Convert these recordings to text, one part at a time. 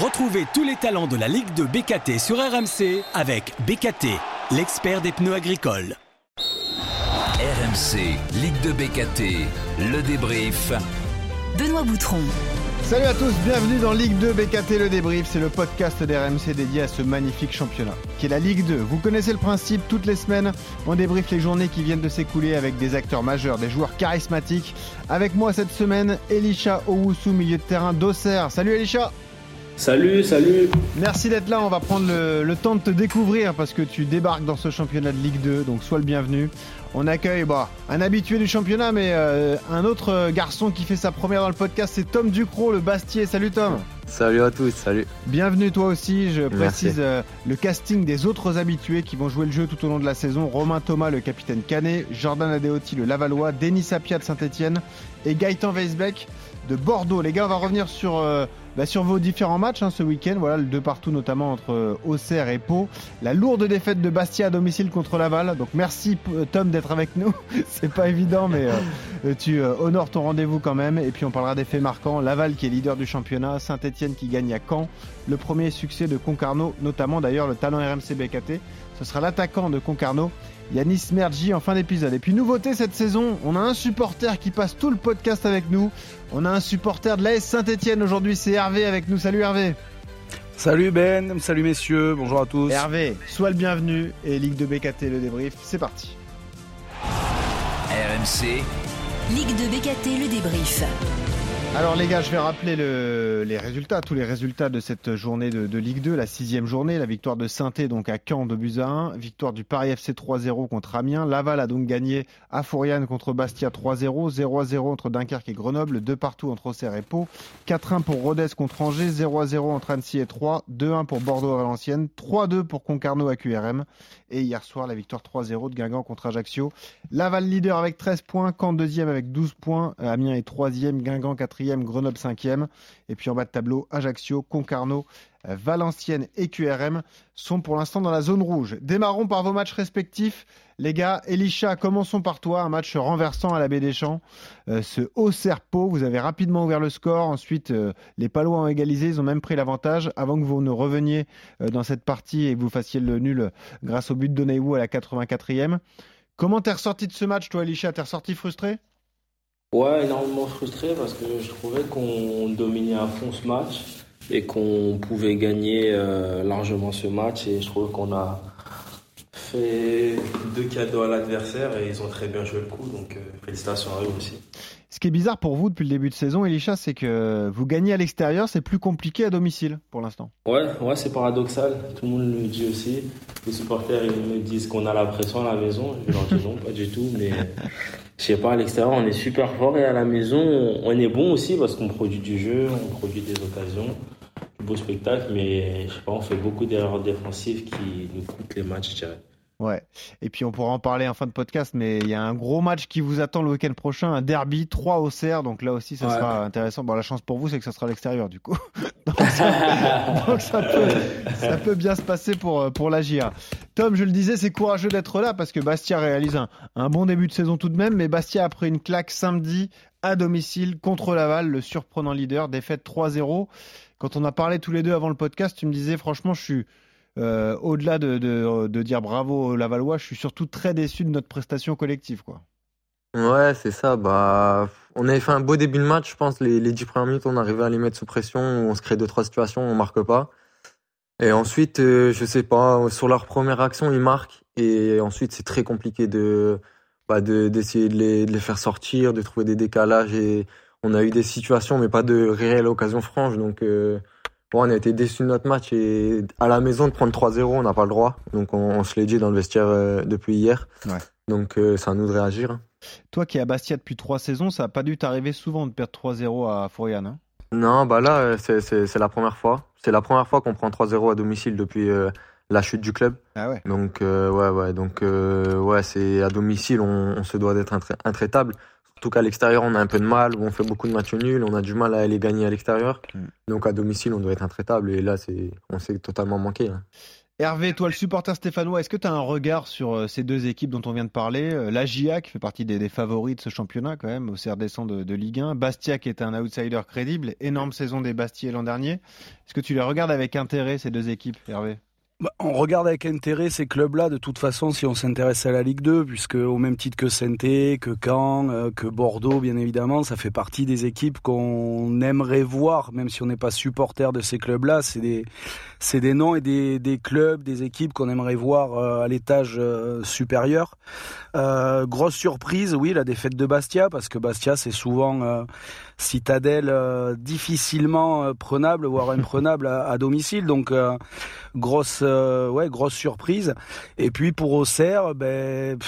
Retrouvez tous les talents de la Ligue de BKT sur RMC avec BKT, l'expert des pneus agricoles. RMC, Ligue de BKT, le débrief. Benoît Boutron. Salut à tous, bienvenue dans Ligue 2 BKT Le Débrief, c'est le podcast d'RMC dédié à ce magnifique championnat, qui est la Ligue 2. Vous connaissez le principe, toutes les semaines, on débriefe les journées qui viennent de s'écouler avec des acteurs majeurs, des joueurs charismatiques. Avec moi cette semaine, Elisha Owusu, milieu de terrain d'Auxerre. Salut Elisha Salut, salut Merci d'être là, on va prendre le, le, temps de te découvrir parce que tu débarques dans ce championnat de Ligue 2, donc sois le bienvenu. On accueille bah, un habitué du championnat, mais euh, un autre garçon qui fait sa première dans le podcast, c'est Tom Ducrot, le Bastier. Salut Tom. Salut à tous, salut. Bienvenue toi aussi. Je précise euh, le casting des autres habitués qui vont jouer le jeu tout au long de la saison. Romain Thomas, le capitaine Canet, Jordan Adeoti, le Lavallois, Denis Sapia de Saint-Etienne et Gaëtan Weisbeck de Bordeaux. Les gars, on va revenir sur, euh, bah, sur vos différents matchs hein, ce week-end. Voilà, le deux partout notamment entre euh, Auxerre et Pau. La lourde défaite de Bastia à domicile contre Laval. Donc merci Tom d'être avec nous. C'est pas évident, mais euh, tu honores ton rendez-vous quand même. Et puis on parlera des faits marquants. Laval qui est leader du championnat, Saint-Etienne qui gagne à Caen. Le premier succès de Concarneau, notamment d'ailleurs le talent RMC BKT. Ce sera l'attaquant de Concarneau. Yanis Mergi en fin d'épisode. Et puis nouveauté cette saison, on a un supporter qui passe tout le podcast avec nous. On a un supporter de l'AS Saint-Etienne aujourd'hui, c'est Hervé avec nous. Salut Hervé. Salut Ben, salut messieurs, bonjour à tous. Hervé, sois le bienvenu et Ligue de BKT le débrief, c'est parti. RMC. Ligue de BKT le débrief. Alors les gars, je vais rappeler le, les résultats, tous les résultats de cette journée de, Ligue 2, la sixième journée, la victoire de saint donc à Caen de buts à 1, victoire du Paris FC 3-0 contre Amiens, Laval a donc gagné à Fouriane contre Bastia 3-0, 0-0 entre Dunkerque et Grenoble, 2 partout entre Auxerre et Pau, 4-1 pour Rodez contre Angers, 0-0 entre Annecy et 3, 2-1 pour Bordeaux à Valenciennes, 3-2 pour Concarneau à QRM et hier soir la victoire 3-0 de Guingamp contre Ajaccio. Laval leader avec 13 points, Caen deuxième avec 12 points, Amiens est troisième, Guingamp quatrième, Grenoble cinquième. Et puis en bas de tableau, Ajaccio, Concarneau, Valenciennes et QRM sont pour l'instant dans la zone rouge. Démarrons par vos matchs respectifs. Les gars, Elisha, commençons par toi. Un match renversant à la baie des Champs. Euh, ce haut serpo, vous avez rapidement ouvert le score. Ensuite, euh, les Palois ont égalisé. Ils ont même pris l'avantage avant que vous ne reveniez euh, dans cette partie et que vous fassiez le nul grâce au but de Donayou à la 84e. Comment t'es ressorti de ce match, toi, Elisha? T'es ressorti frustré? Ouais, énormément frustré parce que je trouvais qu'on dominait à fond ce match et qu'on pouvait gagner euh, largement ce match. Et je trouve qu'on a fait deux cadeaux à l'adversaire et ils ont très bien joué le coup. Donc euh, félicitations à eux aussi. Ce qui est bizarre pour vous depuis le début de saison, Elisha, c'est que vous gagnez à l'extérieur, c'est plus compliqué à domicile pour l'instant. Ouais, ouais, c'est paradoxal. Tout le monde le dit aussi. Les supporters ils me disent qu'on a la pression à la maison. Je leur dis non, pas du tout. Mais je sais pas, à l'extérieur, on est super fort et à la maison, on est bon aussi parce qu'on produit du jeu, on produit des occasions, beau spectacle. Mais je sais pas, on fait beaucoup d'erreurs défensives qui nous coûtent les matchs, je dirais. Ouais. Et puis on pourra en parler en fin de podcast, mais il y a un gros match qui vous attend le week-end prochain, un derby 3 au CER, donc là aussi ça ouais. sera intéressant. Bon, la chance pour vous, c'est que ça sera à l'extérieur du coup. donc, ça, donc ça, peut, ça, peut, bien se passer pour, pour la GIA. Tom, je le disais, c'est courageux d'être là parce que Bastia réalise un, un bon début de saison tout de même, mais Bastia a pris une claque samedi à domicile contre Laval, le surprenant leader, défaite 3-0. Quand on a parlé tous les deux avant le podcast, tu me disais franchement, je suis euh, au-delà de, dire bravo Lavallois, je suis surtout très déçu de notre prestation collective. Quoi. Ouais, c'est ça. Bah, on avait fait un beau début de match, je pense. Les, les 10 premières minutes, on arrivait à les mettre sous pression, on se crée deux, trois situations, on marque pas. Et ensuite, euh, je sais pas, sur leur première action, ils marquent. Et ensuite, c'est très compliqué de bah, d'essayer de, de, les, de les faire sortir, de trouver des décalages. Et on a eu des situations, mais pas de réelles occasions franches. Donc, euh, Bon, on a été déçus de notre match et à la maison de prendre 3-0, on n'a pas le droit. Donc on, on se l'est dit dans le vestiaire euh, depuis hier. Ouais. Donc euh, c'est à nous de réagir. hein. Toi qui es à Bastia depuis trois saisons, ça n'a pas dû t'arriver souvent de perdre 3-0 à Fourian. Hein? Non, bah là, euh, c'est- la première fois. C'est la première fois qu'on prend 3-0 à domicile depuis euh, la chute du club. ah ouais. Donc ouais, ouais, donc ouais, c'est à domicile, on, on se doit d'être intra- intraitable. Surtout qu'à l'extérieur, on a un peu de mal, on fait beaucoup de matchs nuls, on a du mal à aller gagner à l'extérieur. Mm. Donc à domicile, on doit être intraitable et là, c'est, on s'est totalement manqué. hein. Hervé, toi le supporter stéphanois, est-ce que tu as un regard sur euh, ces deux équipes dont on vient de parler? Euh, La GIA qui fait partie des, favoris de ce championnat quand même, au CRD100 de, de, Ligue 1. Bastia qui est un outsider crédible, énorme saison des Bastiers l'an dernier. Est-ce que tu les regardes avec intérêt ces deux équipes, Hervé? On regarde avec intérêt ces clubs-là, de toute façon, si on s'intéresse à la Ligue 2, puisque au même titre que saint que Caen, euh, que Bordeaux, bien évidemment, ça fait partie des équipes qu'on aimerait voir, même si on n'est pas supporter de ces clubs-là. C'est des, des noms et des, des clubs, des équipes qu'on aimerait voir euh, à l'étage euh, supérieur. grosse surprise, oui, la défaite de Bastia, parce que Bastia, c'est souvent citadelle difficilement prenable, voire imprenable à, domicile. Donc, grosse euh, ouais, grosse surprise. Et puis pour Auxerre, ben,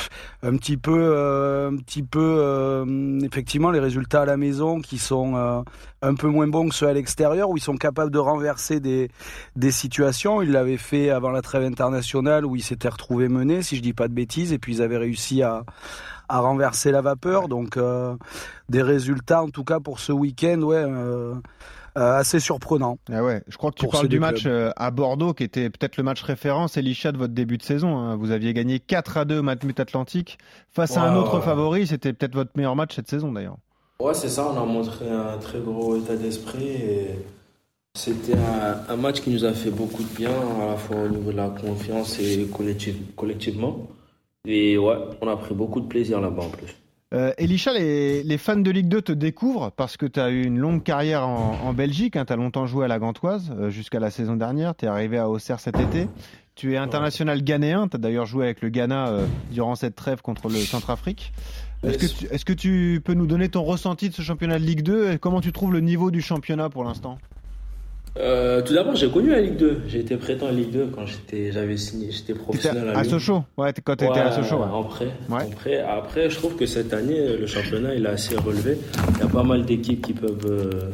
un petit peu, euh, un petit peu, euh, effectivement, les résultats à la maison qui sont un peu moins bons que ceux à l'extérieur, où ils sont capables de renverser des, des situations. Ils l'avaient fait avant la trêve internationale, où ils s'étaient retrouvés menés, si je dis pas de bêtises, et puis ils avaient réussi à, à renverser la vapeur. Donc des résultats, en tout cas pour ce week-end, ouais. Euh, assez surprenant. Ah ouais, je crois que tu parles du match euh, à Bordeaux qui était peut-être le match référence, Elisha, de votre début de saison. Hein. Vous aviez gagné 4 à 2 au Matmut Atlantique face à un autre favori. C'était peut-être votre meilleur match cette saison d'ailleurs. Ouais, c'est ça. On a montré un très gros état d'esprit et c'était un, match qui nous a fait beaucoup de bien, à la fois au niveau de la confiance et collectivement. Et ouais, on a pris beaucoup de plaisir là-bas en plus. Euh, Elisha, les, fans de Ligue 2 te découvrent parce que tu as eu une longue carrière en, Belgique. Hein, tu as longtemps joué à la Gantoise euh, jusqu'à la saison dernière. Tu es arrivé à Auxerre cet été. Tu es international ghanéen. Tu as d'ailleurs joué avec le Ghana euh, durant cette trêve contre le Centrafrique. Est-ce que, tu peux nous donner ton ressenti de ce championnat de Ligue 2 et comment tu trouves le niveau du championnat pour l'instant? Euh, tout d'abord, j'ai connu la Ligue 2. J'ai été prêtant à Ligue 2 quand j'étais, j'avais signé, j'étais professionnel à, à Sochaux. Ouais, quand tu étais à Sochaux. Ouais. Après, après, je trouve que cette année, le championnat il a assez relevé. Il y a pas mal d'équipes qui peuvent euh,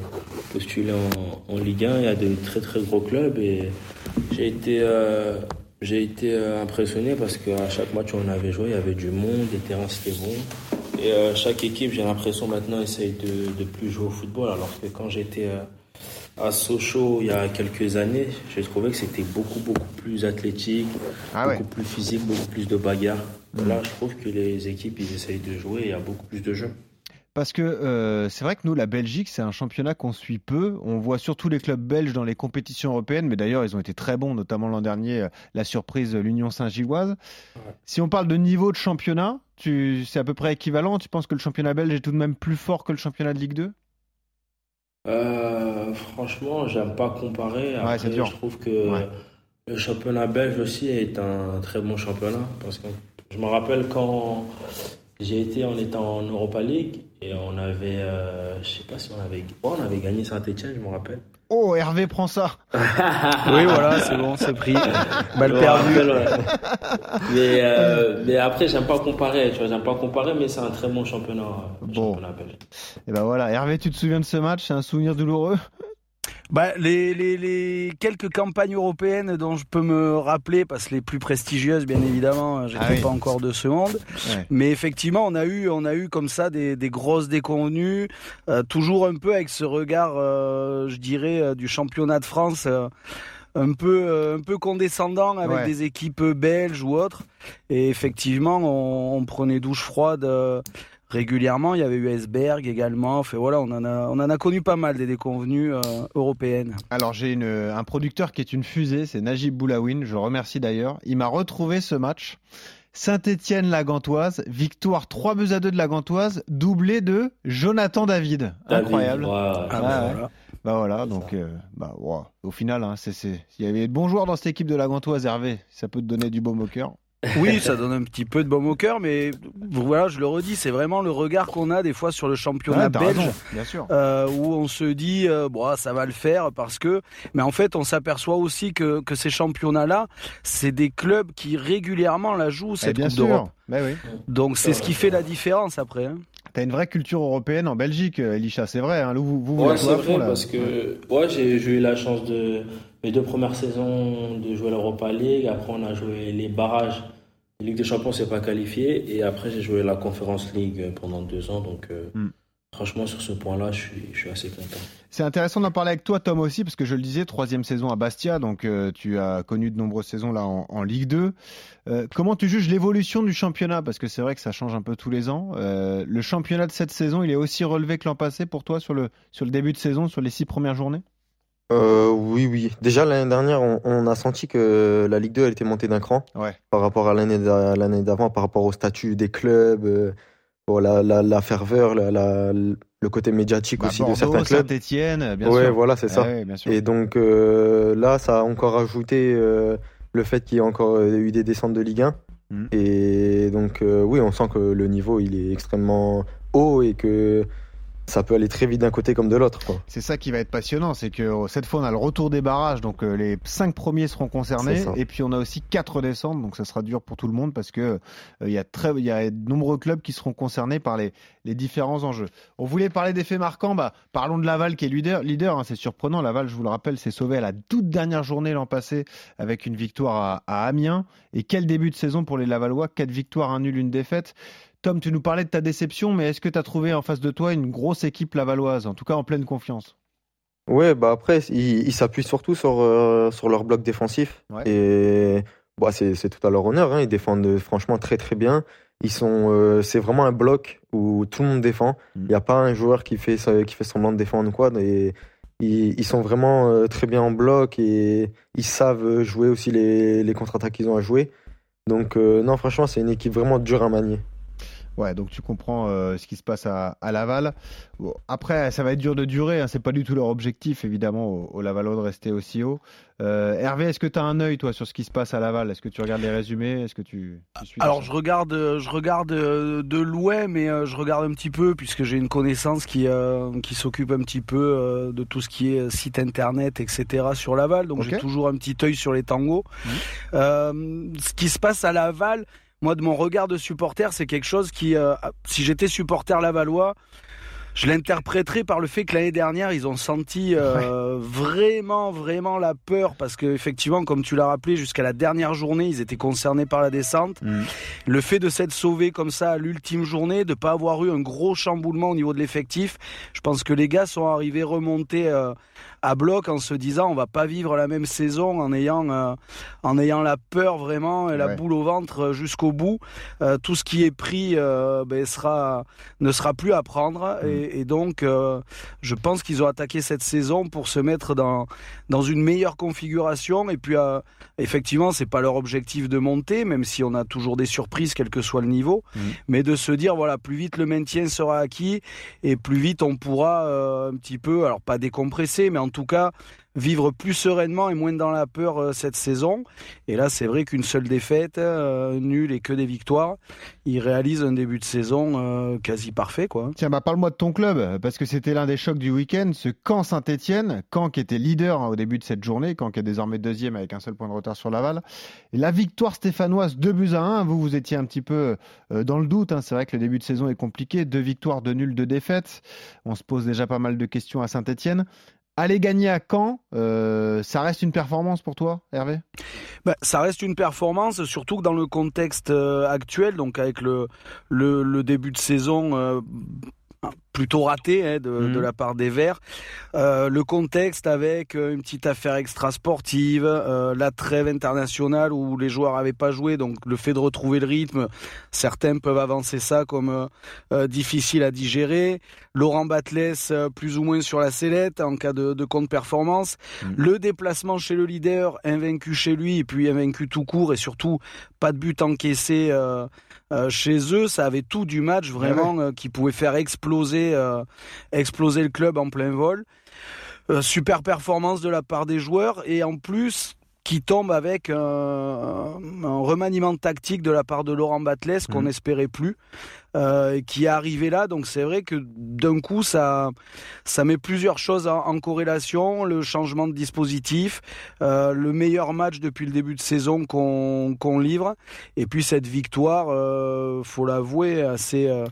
postuler en, en, Ligue 1. Il y a de très très gros clubs et j'ai été, euh, j'ai été impressionné parce qu'à chaque match où on avait joué, il y avait du monde, les terrains c'était bon. Et chaque équipe, j'ai l'impression maintenant, essaye de, de plus jouer au football. Alors que quand j'étais à Sochaux il y a quelques années, j'ai trouvé que c'était beaucoup beaucoup plus athlétique, ah beaucoup plus physique, beaucoup plus de bagarre. Mm. Là, je trouve que les équipes ils essayent de jouer, il y a beaucoup plus de jeux. Parce que euh, c'est vrai que nous, la Belgique, c'est un championnat qu'on suit peu. On voit surtout les clubs belges dans les compétitions européennes, mais d'ailleurs, ils ont été très bons, notamment l'an dernier, euh, la surprise, l'Union Saint-Gilloise. Si on parle de niveau de championnat, c'est à peu près équivalent. Tu penses que le championnat belge est tout de même plus fort que le championnat de Ligue 2 euh, franchement, j'aime pas comparer. je trouve que le championnat belge aussi est un très bon championnat. Parce que je me rappelle quand j'ai été, on était en Europa League et on avait, euh, je sais pas si on avait, on avait gagné Saint-Etienne, je me rappelle. Oh, Hervé prend ça. oui, voilà, c'est bon, c'est pris. Mal perdu. mais, euh, mais après, j'aime pas comparer, tu vois, j'aime pas comparer, mais c'est un très bon championnat, bon. championnat belge. Et ben voilà, Hervé, tu te souviens de ce match? C'est un souvenir douloureux? Bah, les, les, les, quelques campagnes européennes dont je peux me rappeler, parce que les plus prestigieuses, bien évidemment, j'étais ah pas encore de ce monde. Mais effectivement, on a eu, on a eu comme ça des, des grosses déconvenues, euh, toujours un peu avec ce regard, euh, je dirais, euh, du championnat de France. un peu un peu condescendant avec des équipes belges ou autres et effectivement on, on prenait douche froide régulièrement. Il y avait eu Esberg également. Fait, voilà, on en, a, on en a connu pas mal des déconvenues euh, européennes. Alors j'ai un producteur qui est une fusée, c'est Najib Boulawin, je remercie d'ailleurs. Il m'a retrouvé ce match. Saint-Étienne-La Gantoise, victoire 3 buts à 2 de La Gantoise, doublé de Jonathan David. Incroyable. Ah, bah, bah, voilà. donc euh, bah, au final, hein, c'est, il y avait de bons joueurs dans cette équipe de La Gantoise, Hervé. Ça peut te donner du baume au cœur. Oui, ça donne un petit peu de baume au cœur, mais voilà, je le redis, c'est vraiment le regard qu'on a des fois sur le championnat belge, bien sûr. Euh, où on se dit, euh, bon, ça va le faire parce que, mais en fait, on s'aperçoit aussi que, que ces championnats-là, c'est des clubs qui régulièrement la jouent cette bien Coupe d'Europe. oui. Donc c'est ce qui fait la différence après. Hein. T'as une vraie culture européenne en Belgique, Elisha, c'est vrai. Hein, vous, vous, ouais, c'est vrai parce que ouais, j'ai eu la chance de mes deux premières saisons de jouer l'Europa League. Après, on a joué les barrages. La Ligue des Champions, c'est pas qualifié. Et après, j'ai joué la Conference League pendant deux ans. Donc, euh, hmm. franchement, sur ce point-là, je suis, je suis assez content. C'est intéressant d'en parler avec toi, Tom, aussi, parce que je le disais, troisième saison à Bastia, donc euh, tu as connu de nombreuses saisons là en, en Ligue 2. Euh, comment tu juges l'évolution du championnat? Parce que c'est vrai que ça change un peu tous les ans. Le championnat de cette saison, il est aussi relevé que l'an passé pour toi sur le, sur le début de saison, sur les six premières journées? Euh, oui, oui. Déjà l'année dernière, on, on a senti que la Ligue 2 elle était montée d'un cran Ouais. par rapport à l'année d'a- l'année d'avant, par rapport au statut des clubs, euh, bon, la, la, la ferveur, la, le côté médiatique Bah, aussi de certains clubs. Saint-Etienne, bien ouais, sûr. voilà, c'est ça. Ouais, bien sûr. Et donc euh, là, ça a encore ajouté euh, le fait qu'il y ait encore euh, eu des descentes de Ligue 1. Mhm. Et donc euh, oui, on sent que le niveau il est extrêmement haut et que ça peut aller très vite d'un côté comme de l'autre. C'est ça qui va être passionnant, c'est que euh, cette fois on a le retour des barrages, donc euh, les cinq premiers seront concernés, et puis on a aussi quatre descentes, donc ça sera dur pour tout le monde parce que euh, il y a très, il y a de nombreux clubs qui seront concernés par les, les différents enjeux. On voulait parler des faits marquants, bah parlons de Laval qui est leader, leader, hein, c'est surprenant. Laval, je vous le rappelle, s'est sauvé à la toute dernière journée l'an passé avec une victoire à, à Amiens, et quel début de saison pour les Lavallois, quatre victoires, un nul, une défaite. Tom, tu nous parlais de ta déception, mais est-ce que tu as trouvé en face de toi une grosse équipe lavalloise, en tout cas en pleine confiance? Ouais, bah après, ils s'appuient surtout sur, euh, sur leur bloc défensif. Ouais. Et bah, c'est tout à leur honneur. hein. Ils défendent franchement très très bien. Ils sont, euh, c'est vraiment un bloc où tout le monde défend. Mm. Il n'y a pas un joueur qui fait, qui fait semblant de défendre quoi. Et ils, ils sont vraiment euh, très bien en bloc et ils savent jouer aussi les, les contre-attaques qu'ils ont à jouer. Donc, non, franchement, c'est une équipe vraiment dure à manier. Ouais, donc tu comprends euh, ce qui se passe à, à Laval. Bon, après, ça va être dur de durer. Hein, c'est pas du tout leur objectif, évidemment, au, au Lavallois de rester aussi haut. Euh, Hervé, est-ce que tu as un œil, toi, sur ce qui se passe à Laval? Est-ce que tu regardes les résumés? Est-ce que tu, tu suis Alors je regarde, euh, je regarde euh, de loin, mais euh, je regarde un petit peu puisque j'ai une connaissance qui euh, qui s'occupe un petit peu euh, de tout ce qui est site internet, etc. sur Laval. Donc j'ai toujours un petit œil sur les tangos. Euh, ce qui se passe à Laval, moi de mon regard de supporter, c'est quelque chose qui, euh, si j'étais supporter lavallois, je l'interpréterais par le fait que l'année dernière, ils ont senti euh, vraiment, vraiment la peur parce que effectivement, comme tu l'as rappelé, jusqu'à la dernière journée, ils étaient concernés par la descente. Mhm. Le fait de s'être sauvé comme ça à l'ultime journée, de pas avoir eu un gros chamboulement au niveau de l'effectif, je pense que les gars sont arrivés remontés euh, à bloc en se disant on va pas vivre la même saison en ayant euh, en ayant la peur vraiment et la Ouais. boule au ventre euh, jusqu'au bout. Euh, tout ce qui est pris ben, sera ne sera plus à prendre Mm. et, et donc je pense qu'ils ont attaqué cette saison pour se mettre dans dans une meilleure configuration et puis effectivement c'est pas leur objectif de monter même si on a toujours des surprises quel que soit le niveau Mhm. mais de se dire voilà plus vite le maintien sera acquis et plus vite on pourra un petit peu alors pas décompresser mais en tout cas vivre plus sereinement et moins dans la peur euh, cette saison et là c'est vrai qu'une seule défaite euh, nulle et que des victoires ils réalisent un début de saison euh, quasi parfait quoi Tiens, bah parle-moi de ton club, parce que c'était l'un des chocs du week-end, ce Caen Saint-Etienne, Caen qui était leader hein, au début de cette journée, Caen qui est désormais deuxième avec un seul point de retard sur Laval. La victoire stéphanoise 2 buts à 1, vous, vous étiez un petit peu dans le doute, hein. c'est vrai que le début de saison est compliqué, deux victoires, deux nuls, deux défaites. On se pose déjà pas mal de questions à Saint-Etienne. Aller gagner à Caen, euh, ça reste une performance pour toi, Hervé? Ben, ça reste une performance, surtout que dans le contexte euh, actuel, donc avec le, le, début de saison euh, plutôt raté hein, de, Mhm. de la part des Verts, Euh, le contexte avec euh, une petite affaire extra-sportive, euh, la trêve internationale où les joueurs n'avaient pas joué, donc le fait de retrouver le rythme, certains peuvent avancer ça comme euh, difficile à digérer. Laurent Batles plus ou moins sur la sellette en cas de, de contre-performance. Mhm. Le déplacement chez le leader, invaincu chez lui et puis invaincu tout court et surtout pas de but encaissé chez eux, ça avait tout du match vraiment euh, qui pouvait faire exploser, euh, exploser le club en plein vol. Euh, super performance de la part des joueurs et en plus qui tombe avec euh, un remaniement tactique de la part de Laurent Batles qu'on Mhm. n'espérait plus, euh, qui est arrivé là. Donc c'est vrai que d'un coup ça ça met plusieurs choses en, en corrélation, le changement de dispositif, euh, le meilleur match depuis le début de saison qu'on qu'on livre, et puis cette victoire, euh, faut l'avouer, assez euh,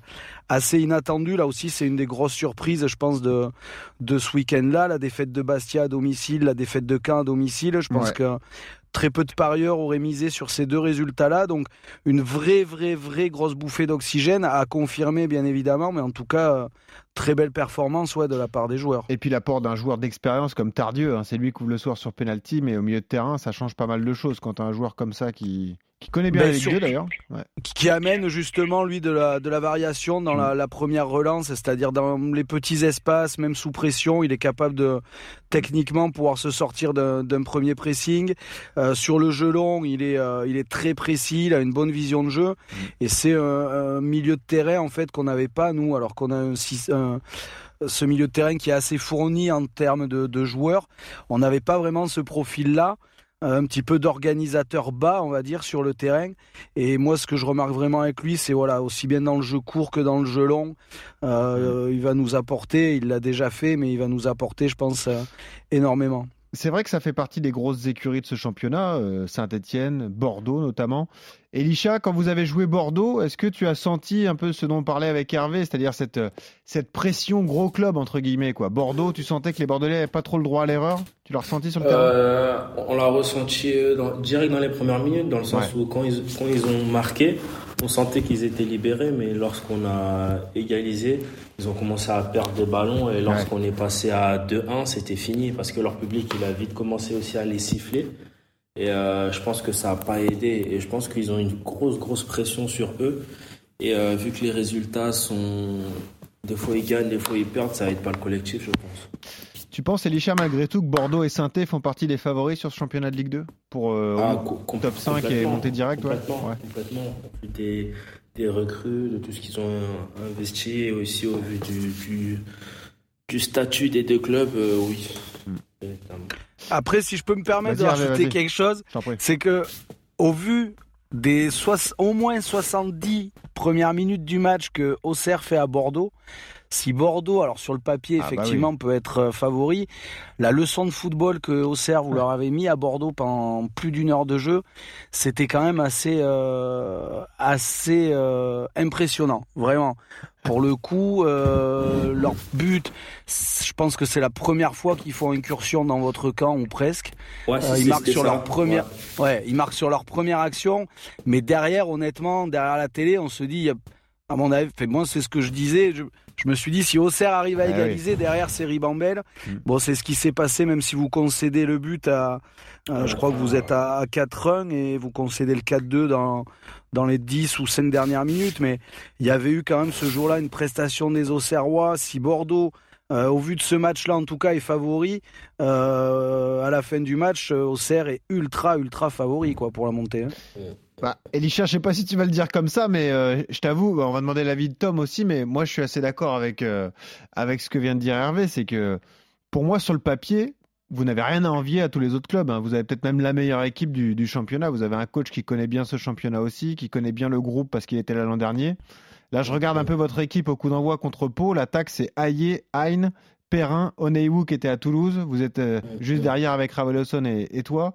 assez inattendue. Là aussi, c'est une des grosses surprises, je pense, de de ce week-end-là, la défaite de Bastia à domicile, la défaite de Caen à domicile. Je pense Ouais. que très peu de parieurs auraient misé sur ces deux résultats-là. Donc une vraie, vraie, vraie grosse bouffée d'oxygène à confirmer bien évidemment, mais en tout cas très belle performance ouais, de la part des joueurs. Et puis l'apport d'un joueur d'expérience comme Tardieu, hein, c'est lui qui ouvre le soir sur penalty, mais au milieu de terrain, ça change pas mal de choses quand un joueur comme ça qui, qui connaît bien les deux d'ailleurs. Qui amène justement lui de la, de la variation dans la, la première relance, c'est-à-dire dans les petits espaces, même sous pression, il est capable de techniquement pouvoir se sortir d'un premier pressing. Euh, sur le jeu long, il est, euh, il est très précis, il a une bonne vision de jeu et c'est un, un, milieu de terrain en fait qu'on n'avait pas nous, alors qu'on a un, un ce milieu de terrain qui est assez fourni en termes de, de joueurs. On n'avait pas vraiment ce profil-là un petit peu d'organisateur bas, on va dire, sur le terrain. Et moi, ce que je remarque vraiment avec lui, c'est voilà, aussi bien dans le jeu court que dans le jeu long, euh, il va nous apporter. Il l'a déjà fait, mais il va nous apporter, je pense, euh, énormément. C'est vrai que ça fait partie des grosses écuries de ce championnat, euh, Saint-Etienne, Bordeaux notamment. Elisha, quand vous avez joué Bordeaux, est-ce que tu as senti un peu ce dont on parlait avec Hervé, c'est-à-dire cette, cette pression gros club, entre guillemets quoi? Bordeaux, tu sentais que les Bordelais n'avaient pas trop le droit à l'erreur? Tu l'as ressenti sur le terrain? Euh, On l'a ressenti dans, direct dans les premières minutes, dans le sens ouais. où quand ils, quand ils ont marqué, on sentait qu'ils étaient libérés, mais lorsqu'on a égalisé, ils ont commencé à perdre des ballons et lorsqu'on ouais. est passé à 2-1, c'était fini parce que leur public, il a vite commencé aussi à les siffler. Et euh, je pense que ça n'a pas aidé. Et je pense qu'ils ont une grosse, grosse pression sur eux. Et euh, vu que les résultats sont. Des fois ils gagnent, des fois ils perdent, ça aide pas le collectif, je pense. Tu penses, Elisha, malgré tout, que Bordeaux et saint font partie des favoris sur ce championnat de Ligue 2 Pour euh, ah, top 5 et monter direct Complètement. Ouais. complètement. Des, des recrues, de tout ce qu'ils ont investi et aussi au vu du, du, du statut des deux clubs, euh, oui. Hmm. Après, si je peux me permettre de rajouter quelque chose, c'est que au vu des au moins 70 premières minutes du match que Auxerre fait à Bordeaux, si Bordeaux, alors sur le papier, ah effectivement, bah oui. peut être favori, la leçon de football que Auxerre vous leur avez mis à Bordeaux pendant plus d'une heure de jeu, c'était quand même assez, euh, assez euh, impressionnant, vraiment. Pour le coup, euh, leur but, je pense que c'est la première fois qu'ils font incursion dans votre camp ou presque. Ouais, euh, ils marquent sur ça. leur première, ouais. ouais. ils marquent sur leur première action, mais derrière, honnêtement, derrière la télé, on se dit, à mon avis, moi c'est ce que je disais. Je, je me suis dit, si Auxerre arrive à égaliser ah oui. derrière, c'est Ribambelle. Mmh. Bon, c'est ce qui s'est passé, même si vous concédez le but à, euh, je crois que vous êtes à, à 4-1 et vous concédez le 4-2 dans, dans les 10 ou 5 dernières minutes. Mais il y avait eu quand même ce jour-là une prestation des Auxerrois. Si Bordeaux, euh, au vu de ce match-là, en tout cas, est favori, euh, à la fin du match, Auxerre est ultra, ultra favori, quoi, pour la montée. Hein. Bah, Elisha, je sais pas si tu vas le dire comme ça, mais euh, je t'avoue, on va demander l'avis de Tom aussi, mais moi je suis assez d'accord avec, euh, avec ce que vient de dire Hervé, c'est que pour moi sur le papier, vous n'avez rien à envier à tous les autres clubs. Hein. Vous avez peut-être même la meilleure équipe du, du, championnat. Vous avez un coach qui connaît bien ce championnat aussi, qui connaît bien le groupe parce qu'il était là l'an dernier. Là, je regarde un peu votre équipe au coup d'envoi contre Pau. L'attaque, c'est Ayer, Hein, Perrin, Oneiwu qui était à Toulouse. Vous êtes euh, juste derrière avec Ravelosson et, et toi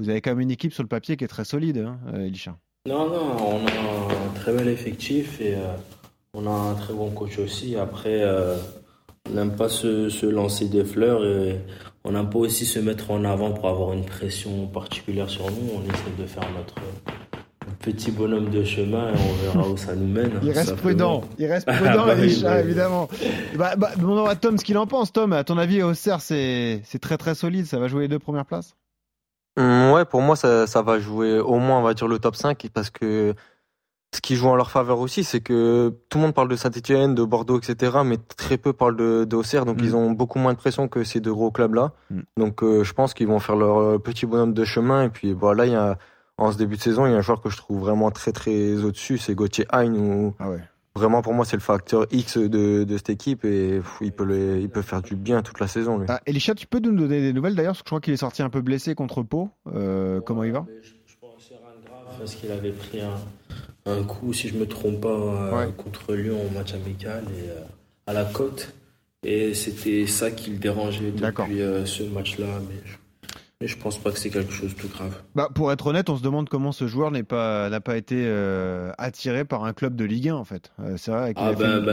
vous avez quand même une équipe sur le papier qui est très solide, hein, Elisha. Non, non, on a un très bel effectif et euh, on a un très bon coach aussi. Après, euh, on n'aime pas se, se, lancer des fleurs et on n'aime pas aussi se mettre en avant pour avoir une pression particulière sur nous. On essaie de faire notre petit bonhomme de chemin et on verra où ça nous mène. Il reste prudent, il reste prudent, bah, Elisha, oui, évidemment. Bah, bah, demandons à Tom ce qu'il en pense. Tom, à ton avis, Auxerre, c'est très très solide. Ça va jouer les deux premières places? Ouais, pour moi, ça, ça, va jouer au moins, on va dire, le top 5, parce que ce qui joue en leur faveur aussi, c'est que tout le monde parle de Saint-Etienne, de Bordeaux, etc., mais très peu parlent de, de Auxerre, donc mmh. ils ont beaucoup moins de pression que ces deux gros clubs-là. Mmh. Donc euh, je pense qu'ils vont faire leur petit bonhomme de chemin, et puis voilà, il y a, en ce début de saison, il y a un joueur que je trouve vraiment très très au-dessus, c'est Gauthier Hein, ou ah ouais. Vraiment, pour moi, c'est le facteur X de, de cette équipe et pff, il, peut le, il peut faire du bien toute la saison. Lui. Ah, Elisha, tu peux nous donner des nouvelles d'ailleurs Parce que je crois qu'il est sorti un peu blessé contre Pau. Euh, ouais, comment il va? Je, je pense que grave parce qu'il avait pris un, un, coup, si je ne me trompe pas, euh, ouais. contre Lyon au match amical et euh, à la côte. Et c'était ça qui le dérangeait depuis euh, ce match-là. Mais Mais je pense pas que c'est quelque chose de tout grave. Bah, pour être honnête, on se demande comment ce joueur n'est pas n'a pas été euh, attiré par un club de Ligue 1 en fait. Euh, c'est vrai. Ah a fait bah, bah,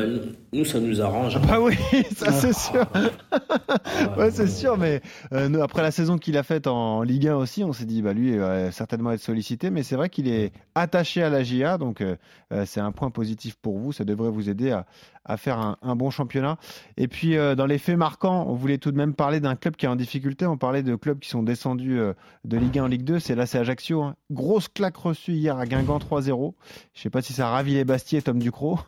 nous, ça nous arrange. hein. Bah oui, ça c'est sûr. Ah, Ouais, c'est sûr, mais euh, nous, après la saison qu'il a faite en Ligue 1 aussi, on s'est dit, bah lui, il va certainement être sollicité, mais c'est vrai qu'il est attaché à la GIA, donc c'est un point positif pour vous, ça devrait vous aider à, à faire un, bon championnat. Et puis, euh, dans les faits marquants, on voulait tout de même parler d'un club qui est en difficulté, on parlait de clubs qui sont descendus euh, de Ligue 1 en Ligue 2, c'est là, c'est Ajaccio. hein. Grosse claque reçue hier à Guingamp 3-0. Je sais pas si ça ravit les Bastiers, Tom Ducrot,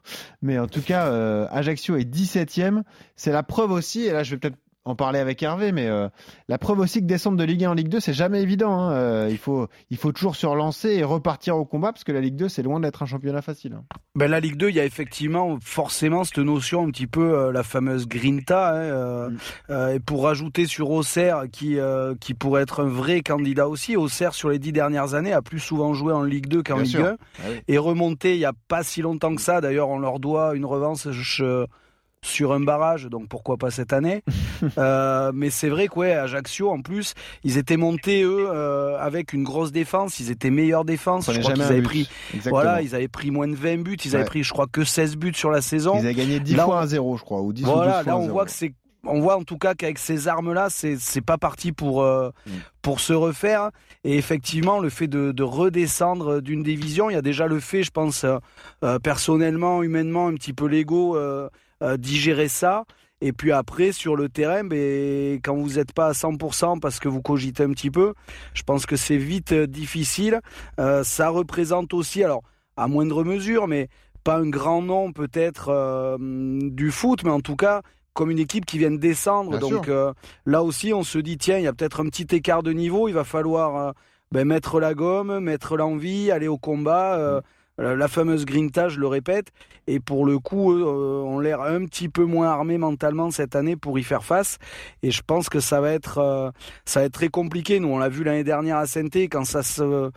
mais en tout cas, euh, Ajaccio est 17e. C'est la preuve aussi, et là je vais peut-être en parler avec Hervé, mais euh, la preuve aussi que descendre de Ligue 1 en Ligue 2, c'est jamais évident. hein. Euh, il, faut, il faut toujours se relancer et repartir au combat, parce que la Ligue 2, c'est loin d'être un championnat facile. hein. Ben, la Ligue 2, il y a effectivement forcément cette notion un petit peu, euh, la fameuse grinta. hein, Mm. et pour rajouter sur Auxerre, qui, qui pourrait être un vrai candidat aussi, Auxerre, sur les dix dernières années, a plus souvent joué en Ligue 2 qu'en Ligue sûr. 1. Ah oui. Et remonté il n'y a pas si longtemps que ça. D'ailleurs, on leur doit une revanche sur un barrage, donc pourquoi pas cette année. Euh, mais c'est vrai que ouais, Ajaccio, en plus, ils étaient montés, eux, euh, avec une grosse défense. Ils étaient meilleure défense. Je crois qu'ils avaient pris Exactement. voilà, ils avaient pris moins de 20 buts, ils avaient pris je crois que 16 buts sur la saison. Ils avaient gagné 10 Là, fois on- à 0, je crois, ou 10 ou Voilà, 12 fois là on 0. voit que c'est on voit en tout cas qu'avec ces armes-là, c'est pas parti pour euh, Mm. pour se refaire. Et effectivement, le fait de, de redescendre d'une division, il y a déjà le fait, je pense, personnellement, humainement, un petit peu l'ego, euh, digérer ça. Et puis après, sur le terrain, ben, quand vous n'êtes pas à 100% parce que vous cogitez un petit peu, je pense que c'est vite euh, difficile. Euh, ça représente aussi, alors à moindre mesure, mais pas un grand nom peut-être euh, du foot, mais en tout cas comme une équipe qui vient de descendre. Bien Donc là aussi, on se dit tiens, il y a peut-être un petit écart de niveau. Il va falloir ben, mettre la gomme, mettre l'envie, aller au combat. euh, la fameuse grinta, je le répète, et pour le coup, eux, euh, ont l'air un petit peu moins armés mentalement cette année pour y faire face. Et je pense que ça va être, euh, ça va être très compliqué. Nous, on l'a vu l'année dernière à saint quand ça se,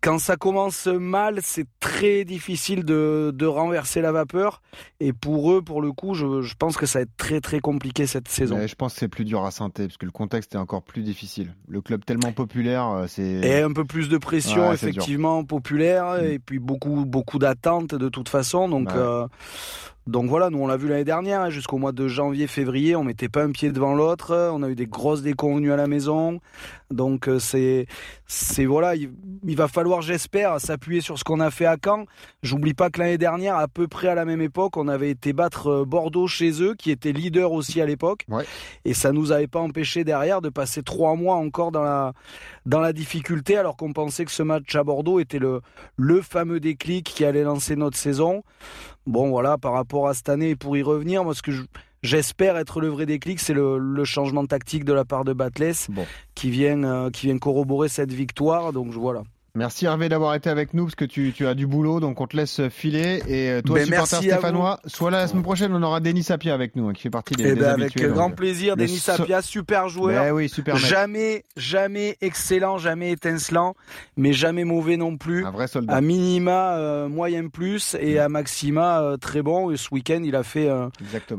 quand ça commence mal, c'est très difficile de, de renverser la vapeur. Et pour eux, pour le coup, je, je pense que ça va être très très compliqué cette saison. Mais je pense que c'est plus dur à Sainté, parce que le contexte est encore plus difficile. Le club tellement populaire, euh, c'est. Et un peu plus de pression, Ouais, effectivement, populaire, et puis beaucoup, beaucoup d'attentes de toute façon. Donc, Ouais. euh, donc voilà, nous on l'a vu l'année dernière, hein, jusqu'au mois de janvier, février, on mettait pas un pied devant l'autre. On a eu des grosses déconvenues à la maison. Donc euh, c'est, c'est voilà, il, il va falloir, j'espère, s'appuyer sur ce qu'on a fait à Caen. J'oublie pas que l'année dernière, à peu près à la même époque, on avait été battre euh, Bordeaux chez eux, qui était leader aussi à l'époque. Ouais. Et ça nous avait pas empêché derrière de passer trois mois encore dans la dans la difficulté, alors qu'on pensait que ce match à Bordeaux était le le fameux déclic qui allait lancer notre saison. Bon voilà, par rapport à cette année, pour y revenir, moi ce que je- j'espère être le vrai déclic, c'est le, le changement tactique de la part de Batles Bon. qui vient euh, qui vient corroborer cette victoire. Donc voilà. Merci Hervé d'avoir été avec nous parce que tu, tu as du boulot, donc on te laisse filer. Et euh, toi, Ben, supporter stéphanois, sois là la semaine prochaine, on aura Denis Sapia avec nous, hein, qui fait partie des, Eh des ben, avec habitués, grand donc. plaisir, le Denis so- Sapia, super joueur. Ben oui, super. Jamais, jamais excellent, jamais étincelant, mais jamais mauvais non plus. Un vrai soldat. À minima, euh, moyen plus, et à maxima, euh, très bon. Et ce week-end, il a fait euh,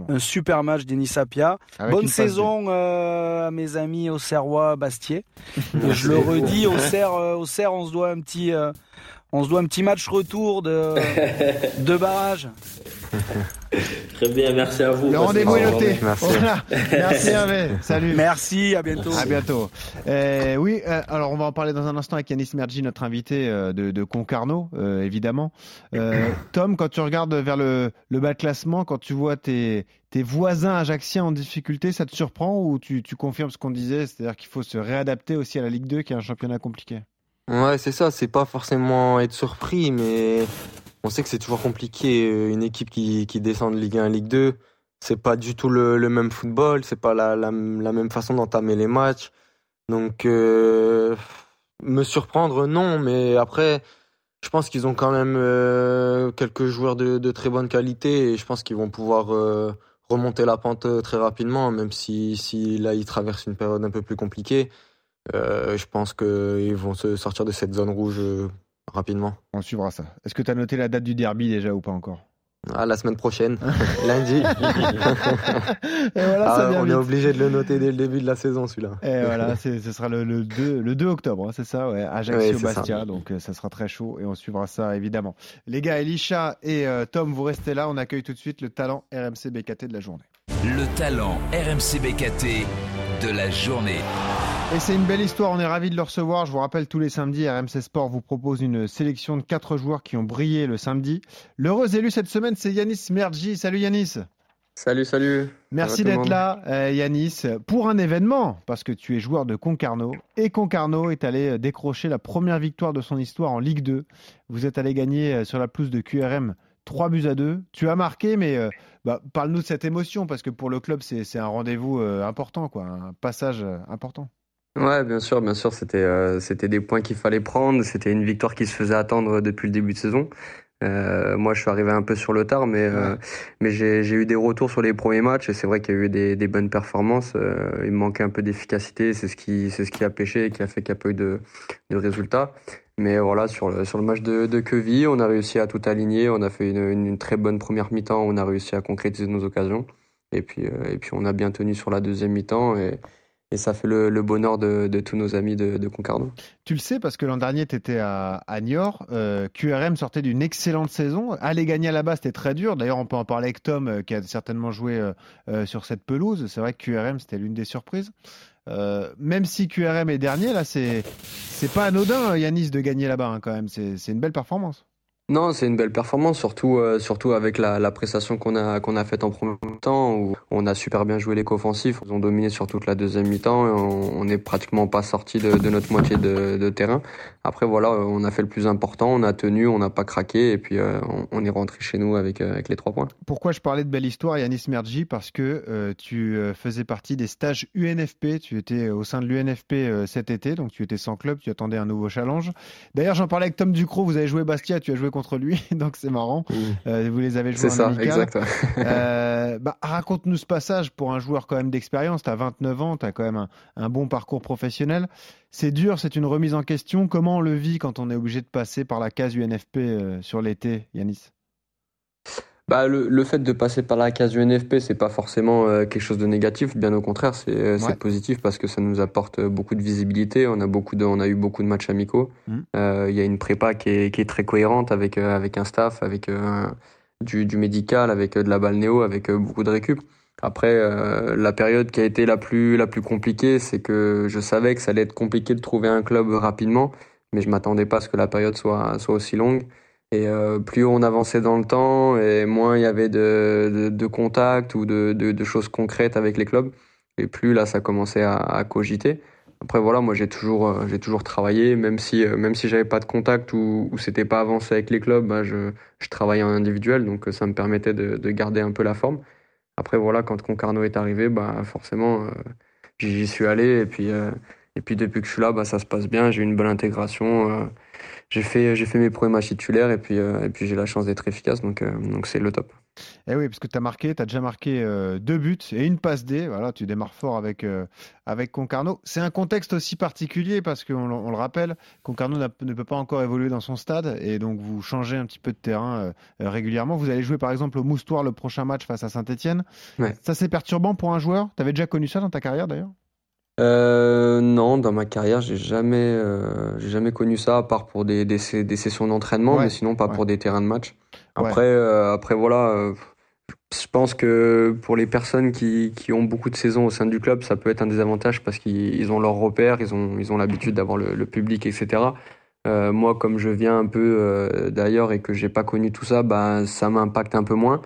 un super match, Denis Sapia. Avec Bonne saison euh, à mes amis au Serrois Bastier. Et je le redis, au Serre, euh, au Serre, on se doit un petit, euh, on se doit un petit match retour de, de barrage. Très bien, merci à vous. Le rendez-vous est noté. Merci. Voilà. Merci Hervé. Salut. Merci, à bientôt. À bientôt. Euh, oui, euh, alors on va en parler dans un instant avec Yanis Mergi, notre invité euh, de, de Concarneau, euh, évidemment. Euh, Tom, quand tu regardes vers le, le bas de classement, quand tu vois tes, tes voisins ajaxiens en difficulté, ça te surprend ou tu, tu confirmes ce qu'on disait, c'est-à-dire qu'il faut se réadapter aussi à la Ligue 2, qui est un championnat compliqué? Ouais, c'est ça, c'est pas forcément être surpris, mais on sait que c'est toujours compliqué. euh, Une équipe qui, qui descend de Ligue 1 à Ligue 2, c'est pas du tout le, même football, c'est pas la, la, même façon d'entamer les matchs. Donc, euh, me surprendre, non, mais après, je pense qu'ils ont quand même euh, quelques joueurs de, de très bonne qualité et je pense qu'ils vont pouvoir remonter la pente très rapidement, même si, si là, ils traversent une période un peu plus compliquée. Euh, je pense qu'ils vont se sortir de cette zone rouge euh, rapidement. On suivra ça. Est-ce que tu as noté la date du derby déjà ou pas encore? Ah, la semaine prochaine, lundi. Et voilà, ça Ah, on est obligé de le noter dès le début de la saison, celui-là. Et voilà, c'est- ce sera le, le 2, le 2 octobre, hein, c'est ça, ouais, Ajaccio-Bastia, donc euh, ça sera très chaud et on suivra ça évidemment. Les gars, Elisha et euh, Tom, vous restez là, on accueille tout de suite le talent RMC BKT de la journée. Le talent RMC BKT de la journée. Et c'est une belle histoire, on est ravis de le recevoir. Je vous rappelle, tous les samedis, RMC Sport vous propose une sélection de quatre joueurs qui ont brillé le samedi. L'heureux élu cette semaine, c'est Yanis Mergi. Salut Yanis. Salut, salut. Merci d'être là, euh, Yanis, pour un événement, parce que tu es joueur de Concarneau. Et Concarneau est allé euh, décrocher la première victoire de son histoire en Ligue 2. Vous êtes allé gagner euh, sur la pelouse de QRM 3 buts à 2. Tu as marqué, mais euh, bah, parle-nous de cette émotion, parce que pour le club, c'est un rendez-vous euh, important, quoi, un passage important. Ouais, bien sûr, bien sûr, c'était euh, c'était des points qu'il fallait prendre. C'était une victoire qui se faisait attendre depuis le début de saison. Euh, moi, je suis arrivé un peu sur le tard, mais euh, mais j'ai j'ai eu des retours sur les premiers matchs et c'est vrai qu'il y a eu des, des bonnes performances. Euh, il me manquait un peu d'efficacité, c'est ce qui c'est ce qui a pêché et qui a fait qu'il n'y a pas eu de de résultats. Mais voilà, sur le sur le match de de Queville, on a réussi à tout aligner. On a fait une, une, une très bonne première mi-temps. On a réussi à concrétiser nos occasions. Et puis et puis on a bien tenu sur la deuxième mi-temps et et ça fait le, bonheur de, tous nos amis de, Concarneau. Tu le sais parce que l'an dernier, tu étais à, Niort. Euh, QRM sortait d'une excellente saison. Aller gagner base, c'était très dur. D'ailleurs, on peut en parler avec Tom, euh, qui a certainement joué euh, sur cette pelouse. C'est vrai que QRM, c'était l'une des surprises. Même si QRM est dernier, là, c'est pas anodin, Yanis, de gagner là-bas hein, quand même. C'est une belle performance. Non, c'est une belle performance, surtout euh, surtout avec la, la prestation qu'on a qu'on a faite en premier temps où on a super bien joué l'éco offensif. Ils ont dominé sur toute la deuxième mi-temps. et On, on est pratiquement pas sorti de, notre moitié de, terrain. Après voilà, on a fait le plus important, on a tenu, on n'a pas craqué et puis euh, on, est rentré chez nous avec euh, avec les trois points. Pourquoi je parlais de belle histoire, Yanis Mergi Parce que tu faisais partie des stages UNFP. Tu étais au sein de l'UNFP cet été, donc tu étais sans club, tu attendais un nouveau challenge. D'ailleurs, j'en parlais avec Tom Ducrot. Vous avez joué Bastia, tu as joué contre lui, donc c'est marrant. Euh, vous les avez joués en ça, exact. Euh, bah, raconte-nous ce passage pour un joueur quand même d'expérience. Tu as 29 ans, tu as quand même un, un bon parcours professionnel. C'est dur, c'est une remise en question. Comment on le vit quand on est obligé de passer par la case UNFP euh, sur l'été, Yanis? Bah, le, le fait de passer par la case UNFP, c'est pas forcément euh, quelque chose de négatif, bien au contraire, c'est euh, Ouais. positif parce que ça nous apporte euh, beaucoup de visibilité. On a beaucoup de, on a eu beaucoup de matchs amicaux. Euh, Il y a une prépa qui est, qui est très cohérente avec euh, avec un staff, avec du, du médical, avec de la balnéo, avec beaucoup de récup. Après, la période qui a été la plus la plus compliquée, c'est que je savais que ça allait être compliqué de trouver un club rapidement, mais je m'attendais pas à ce que la période soit soit aussi longue. Et euh, plus on avançait dans le temps, et moins il y avait de, de, contacts ou de, de, choses concrètes avec les clubs. Et plus là, ça commençait à, cogiter. Après voilà, moi j'ai toujours euh, toujours travaillé, même si euh, même si j'avais pas de contact ou, ou c'était pas avancé avec les clubs, bah, je je travaillais en individuel, donc euh, ça me permettait de, de garder un peu la forme. Après voilà, quand Concarneau est arrivé, bah forcément euh, j'y suis allé et puis et puis depuis que je suis là, bah ça se passe bien, j'ai eu une bonne intégration. J'ai fait j'ai fait mes premiers matchs titulaires et puis euh, et puis j'ai la chance d'être efficace, donc euh, donc c'est le top. Eh oui, parce que tu as marqué, tu as déjà marqué euh, deux buts et une passe D. Voilà, tu démarres fort avec, euh, avec Concarneau. C'est un contexte aussi particulier parce qu'on le- on le rappelle, Concarneau ne peut pas encore évoluer dans son stade et donc vous changez un petit peu de terrain euh, régulièrement. Vous allez jouer par exemple au Moustoir le prochain match face à Saint-Etienne. Ouais. Ça, c'est perturbant pour un joueur? Tu avais déjà connu ça dans ta carrière d'ailleurs? Euh, non, dans ma carrière, j'ai jamais, euh, j'ai jamais connu ça, à part pour des, des, sé- des sessions d'entraînement, Ouais, mais sinon pas ouais. pour des terrains de match. Ouais. Après, euh, après voilà, je pense que pour les personnes qui, qui ont beaucoup de saisons au sein du club, ça peut être un désavantage parce qu'ils ils ont leurs repères, ils ont, ils ont l'habitude d'avoir le, le public, etc. Moi, comme je viens un peu d'ailleurs et que j'ai pas connu tout ça, bah, ça m'impacte un peu moins.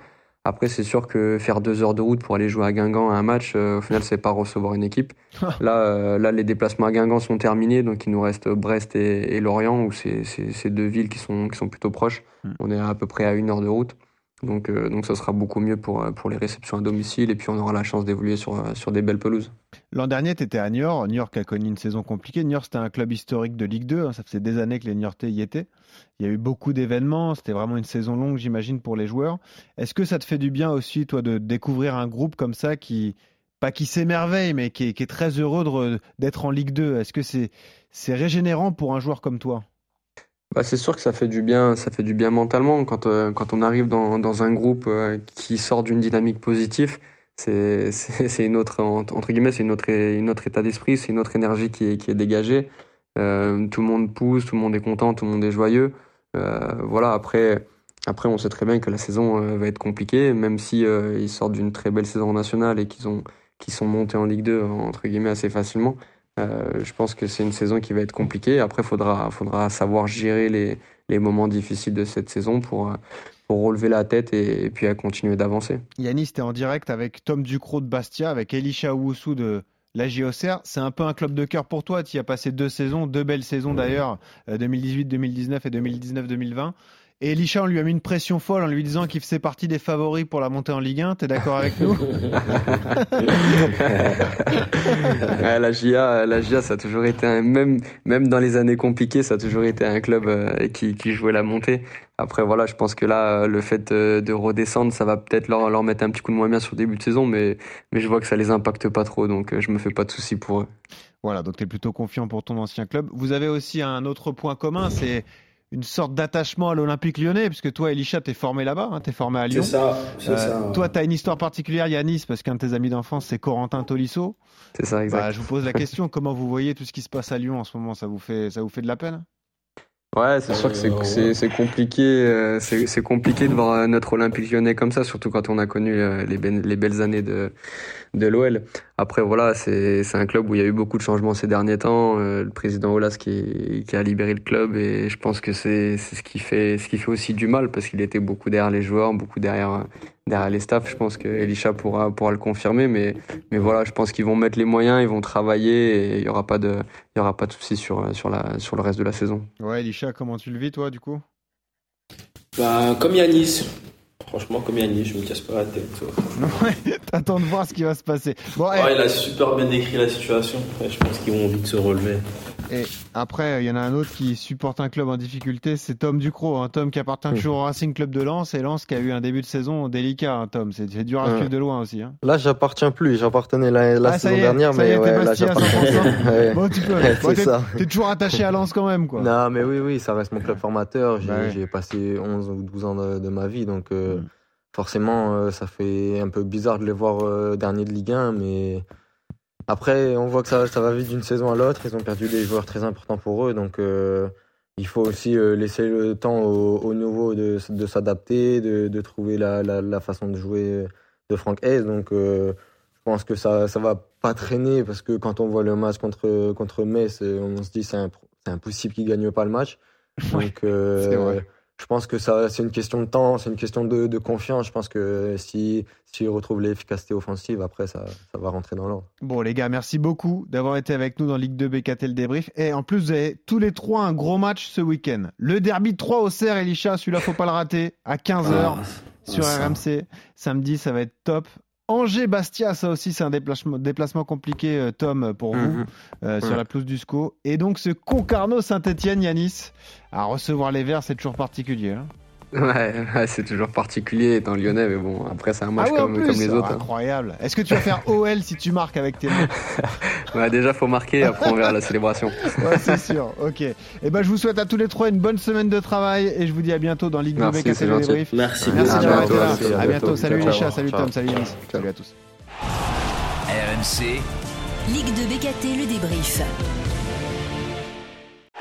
Après, c'est sûr que faire deux heures de route pour aller jouer à Guingamp à un match, euh, au final, c'est pas recevoir une équipe. là, euh, là, les déplacements à Guingamp sont terminés, donc il nous reste Brest et, et Lorient, où c'est deux villes qui sont, qui sont plutôt proches. Hmm. On est à peu près à une heure de route. Donc, euh, donc ça sera beaucoup mieux pour, pour les réceptions à domicile, et puis on aura la chance d'évoluer sur, sur des belles pelouses. L'an dernier, tu étais à Niort. Niort qui a connu une saison compliquée. Niort, c'était un club historique de Ligue 2. hein. Ça faisait des années que les Niortais y étaient. Il y a eu beaucoup d'événements. C'était vraiment une saison longue, j'imagine, pour les joueurs. Est-ce que ça te fait du bien aussi, toi, de découvrir un groupe comme ça qui, pas qui s'émerveille, mais qui est, très heureux d'être en Ligue 2 Est-ce que c'est régénérant pour un joueur comme toi? Bah, c'est sûr que ça fait du bien, ça fait du bien mentalement quand, euh, quand on arrive dans, dans un groupe euh, qui sort d'une dynamique positive. C'est une autre, entre guillemets, c'est une autre, une autre état d'esprit, c'est une autre énergie qui est, qui est dégagée. Euh, tout le monde pousse, tout le monde est content, tout le monde est joyeux. Euh, voilà, après, après, on sait très bien que la saison euh, va être compliquée, même si ils sortent d'une très belle saison nationale et qu'ils ont, sont montés en Ligue 2, entre guillemets, assez facilement. Je pense que c'est une saison qui va être compliquée. Après, il faudra, faudra savoir gérer les, les moments difficiles de cette saison pour, pour relever la tête et, puis à continuer d'avancer. Yanis, tu en direct avec Tom Ducrot de Bastia, avec Elisha Owusu de la JOCR. C'est un peu un club de cœur pour toi. Tu y as passé deux saisons, deux belles saisons d'ailleurs, euh, 2018-2019 et 2019-2020. Et Elisha, on lui a mis une pression folle en lui disant qu'il faisait partie des favoris pour la montée en Ligue 1. T'es d'accord avec nous? Ouais, la GIA, la GIA, ça a toujours été un, même, même dans les années compliquées, ça a toujours été un club euh, qui, qui jouait la montée. Après, voilà, je pense que là, euh, le fait de redescendre, ça va peut-être leur, leur mettre un petit coup de moins bien sur le début de saison, mais, mais je vois que ça les impacte pas trop, donc euh, je me fais pas de soucis pour eux. Voilà, donc tu es plutôt confiant pour ton ancien club. Vous avez aussi un autre point commun, c'est une sorte d'attachement à l'Olympique lyonnais, puisque toi, Elisha, t'es formé là-bas, hein, t'es formé à C'est Lyon. ça, c'est Euh, ça. toi, tu as une histoire particulière, Yanis, parce qu'un de tes amis d'enfance, c'est Corentin Tolisso. C'est ça, exact. Bah, je vous pose la question, comment vous voyez tout ce qui se passe à Lyon en ce moment? Ça vous fait, ça vous fait de la peine? Ouais, c'est sûr que c'est, compliqué, euh, c'est, compliqué de voir notre Olympique lyonnais comme ça, surtout quand on a connu euh, les, ben- les belles années de, de l'OL. Après, voilà, c'est, c'est un club où il y a eu beaucoup de changements ces derniers temps. Euh, le président Olas qui, qui a libéré le club et je pense que c'est, c'est ce qui fait, ce qui fait aussi du mal parce qu'il était beaucoup derrière les joueurs, beaucoup derrière, derrière les staffs. Je pense que Elisha pourra, pourra le confirmer, mais, mais voilà, je pense qu'ils vont mettre les moyens, ils vont travailler et il y aura pas de, il y aura pas de soucis sur, sur la, sur le reste de la saison. Ouais, Elisha, comment tu le vis, toi, du coup? Bah, comme Yanis. Franchement, comme Yanis, je me casse pas la tête. Ouais, t'attends de voir ce qui va se passer. Bon, eh, Ouais, il a super bien décrit la situation. Ouais, je pense qu'ils vont vite se relever. Et après, il y en a un autre qui supporte un club en difficulté, c'est Tom Ducrot. Hein. Tom qui appartient Mm. toujours au Racing Club de Lens et Lens qui a eu un début de saison délicat, hein, Tom. C'est dur à Ouais. suivre de loin aussi. Hein. Là, j'appartiens plus. J'appartenais la, la Ah, saison est, dernière, mais est, t'es ouais, là, j'appartiens 100%. plus. Ouais. Bon, tu peux. Ouais, t'es- toujours attaché à Lens quand même, quoi. Non, mais oui, oui, ça reste mon club formateur. J'ai passé 11 ou 12 ans de, de ma vie, donc euh, Mm. forcément, euh, ça fait un peu bizarre de les voir euh, dernier de Ligue 1, mais après, on voit que ça, ça va vite d'une saison à l'autre. Ils ont perdu des joueurs très importants pour eux, donc euh, il faut aussi euh, laisser le temps aux, aux nouveaux de, de s'adapter, de, de trouver la, la, la façon de jouer de Franck Hez. Donc, euh, je pense que ça, ça va pas traîner parce que quand on voit le match contre, contre Metz, on se dit c'est impr- c'est impossible qu'ils gagnent pas le match. Ouais, Donc, euh, c'est vrai. Je pense que ça, c'est une question de temps, c'est une question de, de confiance. Je pense que si, s'ils retrouvent l'efficacité offensive, après, ça, ça va rentrer dans l'ordre. Bon, les gars, merci beaucoup d'avoir été avec nous dans Ligue 2 BKT le débrief. Et en plus, vous avez tous les trois un gros match ce week-end. Le derby de 3 au Cerf, Elisha, celui-là, faut pas le rater, à 15h Ah, sur ça. RMC. Samedi, ça va être top. Angers-Bastia, ça aussi, c'est un déplacement, déplacement compliqué, euh, Tom, pour vous, Mhm. euh, sur la pelouse du SCO. Et donc, ce Concarneau-Saint-Etienne, Yanis, à recevoir les Verts, c'est toujours particulier. hein. Ouais, ouais, c'est toujours particulier étant lyonnais, mais bon, après c'est un match ah ouais, comme, plus, comme les autres. hein. incroyable. Est-ce que tu vas faire OL si tu marques avec tes mains? Ouais, déjà faut marquer, après on verra la célébration. Ouais, c'est sûr. Ok. Et ben, je vous souhaite à tous les trois une bonne semaine de travail et je vous dis à bientôt dans Ligue 2 Merci, BKT c'est le gentil. débrief. Merci Merci À bientôt, là. merci, à À bientôt. Salut Ciao, Elisha, ciao. salut Ciao. Tom, salut Yanis. Salut à tous. RMC, Ligue de BKT le débrief.